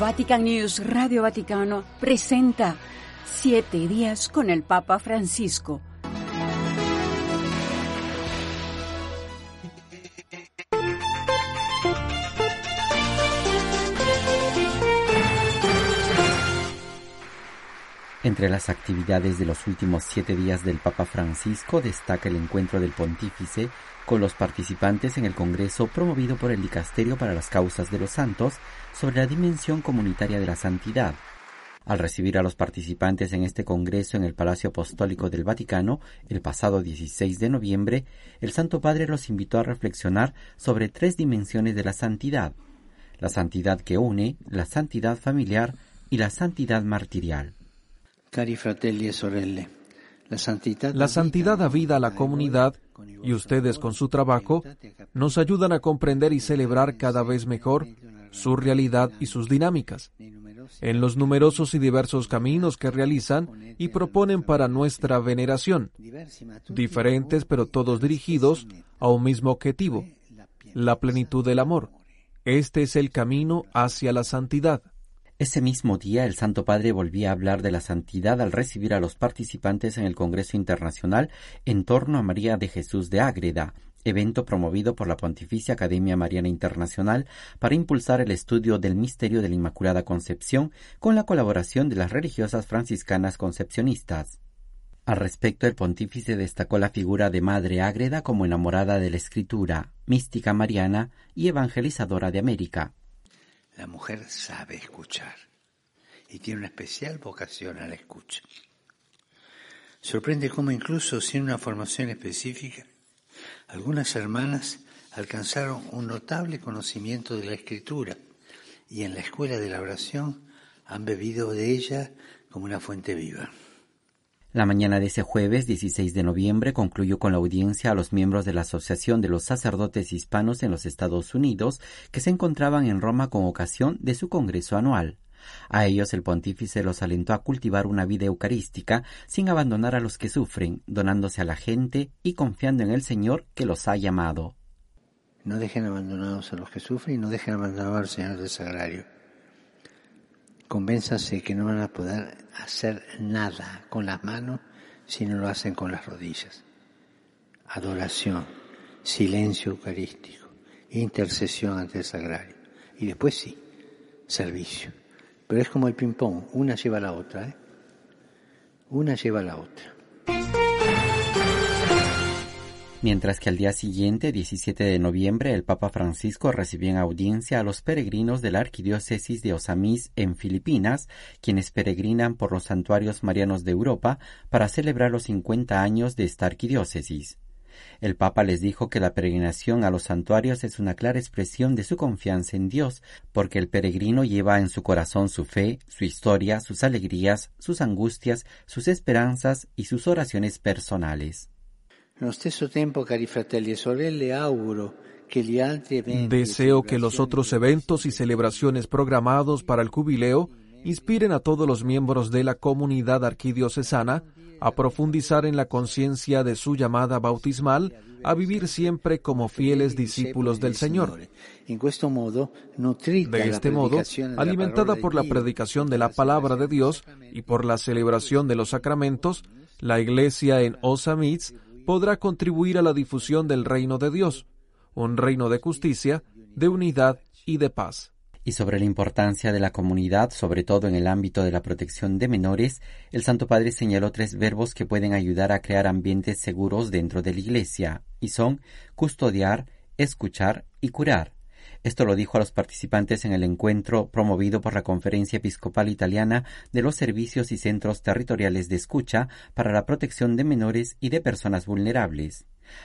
Vatican News Radio Vaticano presenta Siete días con el Papa Francisco. Entre las actividades de los últimos siete días del Papa Francisco destaca el encuentro del pontífice con los participantes en el Congreso promovido por el Dicasterio para las Causas de los Santos sobre la dimensión comunitaria de la santidad. Al recibir a los participantes en este Congreso en el Palacio Apostólico del Vaticano el pasado 16 de noviembre, el Santo Padre los invitó a reflexionar sobre tres dimensiones de la santidad, la santidad que une, la santidad familiar y la santidad martirial. Cari fratelli e sorelle, la santidad da vida a la comunidad y ustedes con su trabajo nos ayudan a comprender y celebrar cada vez mejor su realidad y sus dinámicas en los numerosos y diversos caminos que realizan y proponen para nuestra veneración, diferentes pero todos dirigidos a un mismo objetivo, la plenitud del amor. Este es el camino hacia la santidad. Ese mismo día el Santo Padre volvía a hablar de la santidad al recibir a los participantes en el Congreso Internacional en torno a María de Jesús de Ágreda, evento promovido por la Pontificia Academia Mariana Internacional para impulsar el estudio del misterio de la Inmaculada Concepción con la colaboración de las religiosas franciscanas concepcionistas. Al respecto, el pontífice destacó la figura de Madre Ágreda como enamorada de la Escritura, mística mariana y evangelizadora de América. La mujer sabe escuchar y tiene una especial vocación a la escucha. Sorprende cómo incluso sin una formación específica, algunas hermanas alcanzaron un notable conocimiento de la escritura y en la escuela de la oración han bebido de ella como una fuente viva. La mañana de ese jueves 16 de noviembre concluyó con la audiencia a los miembros de la Asociación de los Sacerdotes Hispanos en los Estados Unidos que se encontraban en Roma con ocasión de su Congreso anual. A ellos el pontífice los alentó a cultivar una vida eucarística sin abandonar a los que sufren, donándose a la gente y confiando en el Señor que los ha llamado. No dejen abandonados a los que sufren y no dejen abandonados al Señor del Sagrario convénzase que no van a poder hacer nada con las manos si no lo hacen con las rodillas. Adoración, silencio eucarístico, intercesión ante el sagrario. Y después sí, servicio. Pero es como el ping-pong, una lleva la otra, ¿eh? Una lleva a la otra mientras que al día siguiente, 17 de noviembre, el Papa Francisco recibió en audiencia a los peregrinos de la Arquidiócesis de Osamis en Filipinas, quienes peregrinan por los santuarios marianos de Europa para celebrar los 50 años de esta arquidiócesis. El Papa les dijo que la peregrinación a los santuarios es una clara expresión de su confianza en Dios, porque el peregrino lleva en su corazón su fe, su historia, sus alegrías, sus angustias, sus esperanzas y sus oraciones personales. Deseo que los otros eventos y celebraciones programados para el jubileo inspiren a todos los miembros de la comunidad arquidiocesana a profundizar en la conciencia de su llamada bautismal a vivir siempre como fieles discípulos del Señor. De este modo, alimentada por la predicación de la palabra de Dios y por la celebración de los sacramentos, la Iglesia en Osamitz podrá contribuir a la difusión del reino de Dios, un reino de justicia, de unidad y de paz. Y sobre la importancia de la comunidad, sobre todo en el ámbito de la protección de menores, el Santo Padre señaló tres verbos que pueden ayudar a crear ambientes seguros dentro de la Iglesia, y son custodiar, escuchar y curar. Esto lo dijo a los participantes en el encuentro promovido por la Conferencia Episcopal Italiana de los Servicios y Centros Territoriales de Escucha para la Protección de Menores y de Personas Vulnerables.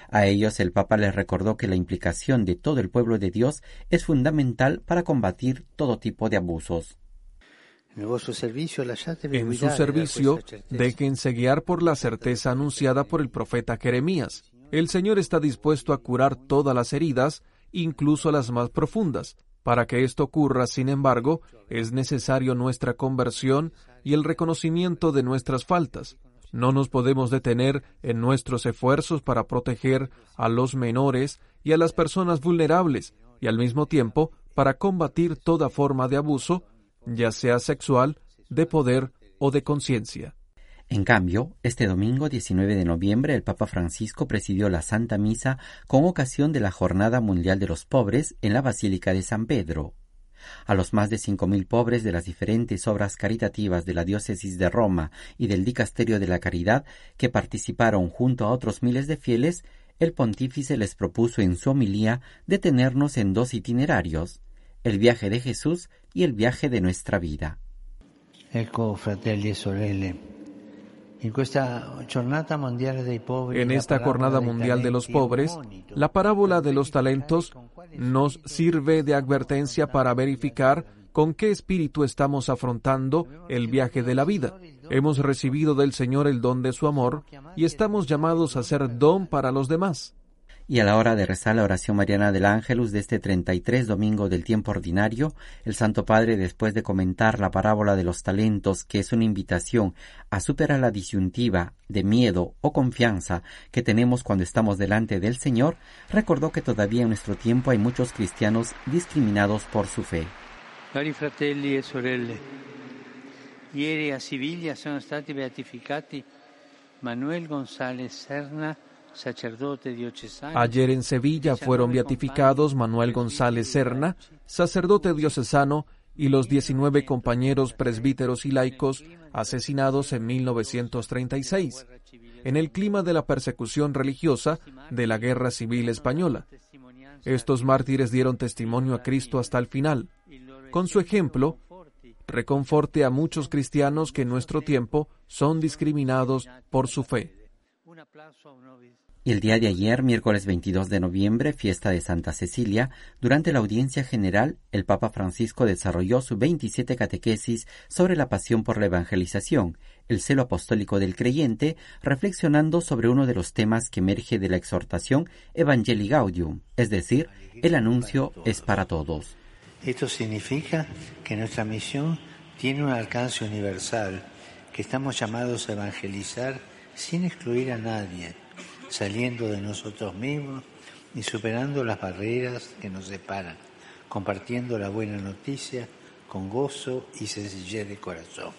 A ellos el Papa les recordó que la implicación de todo el pueblo de Dios es fundamental para combatir todo tipo de abusos. En su servicio, déjense guiar por la certeza anunciada por el profeta Jeremías. El Señor está dispuesto a curar todas las heridas incluso las más profundas. Para que esto ocurra, sin embargo, es necesario nuestra conversión y el reconocimiento de nuestras faltas. No nos podemos detener en nuestros esfuerzos para proteger a los menores y a las personas vulnerables, y al mismo tiempo para combatir toda forma de abuso, ya sea sexual, de poder o de conciencia. En cambio, este domingo 19 de noviembre el Papa Francisco presidió la Santa Misa con ocasión de la Jornada Mundial de los Pobres en la Basílica de San Pedro. A los más de cinco mil pobres de las diferentes obras caritativas de la diócesis de Roma y del Dicasterio de la Caridad que participaron junto a otros miles de fieles, el pontífice les propuso en su homilía detenernos en dos itinerarios, el viaje de Jesús y el viaje de nuestra vida. Ecco, fratelli e sorelle, en esta Jornada Mundial de los Pobres, la parábola de los talentos nos sirve de advertencia para verificar con qué espíritu estamos afrontando el viaje de la vida. Hemos recibido del Señor el don de su amor y estamos llamados a ser don para los demás y a la hora de rezar la oración mariana del Ángelus de este 33 domingo del tiempo ordinario, el Santo Padre, después de comentar la parábola de los talentos, que es una invitación a superar la disyuntiva de miedo o confianza que tenemos cuando estamos delante del Señor, recordó que todavía en nuestro tiempo hay muchos cristianos discriminados por su fe. E Manuel González Serna Ayer en Sevilla fueron beatificados Manuel González Serna, sacerdote diocesano, y los 19 compañeros presbíteros y laicos asesinados en 1936, en el clima de la persecución religiosa de la Guerra Civil Española. Estos mártires dieron testimonio a Cristo hasta el final. Con su ejemplo, reconforte a muchos cristianos que en nuestro tiempo son discriminados por su fe. Y el día de ayer, miércoles 22 de noviembre, fiesta de Santa Cecilia, durante la audiencia general, el Papa Francisco desarrolló su 27 catequesis sobre la pasión por la evangelización, el celo apostólico del creyente, reflexionando sobre uno de los temas que emerge de la exhortación Evangelii Gaudium, es decir, el anuncio es para todos. Esto significa que nuestra misión tiene un alcance universal, que estamos llamados a evangelizar sin excluir a nadie saliendo de nosotros mismos y superando las barreras que nos separan, compartiendo la buena noticia con gozo y sencillez de corazón.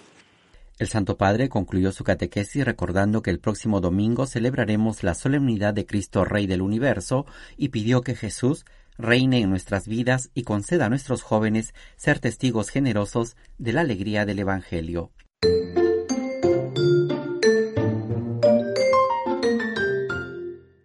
El Santo Padre concluyó su catequesis recordando que el próximo domingo celebraremos la solemnidad de Cristo Rey del Universo y pidió que Jesús reine en nuestras vidas y conceda a nuestros jóvenes ser testigos generosos de la alegría del Evangelio.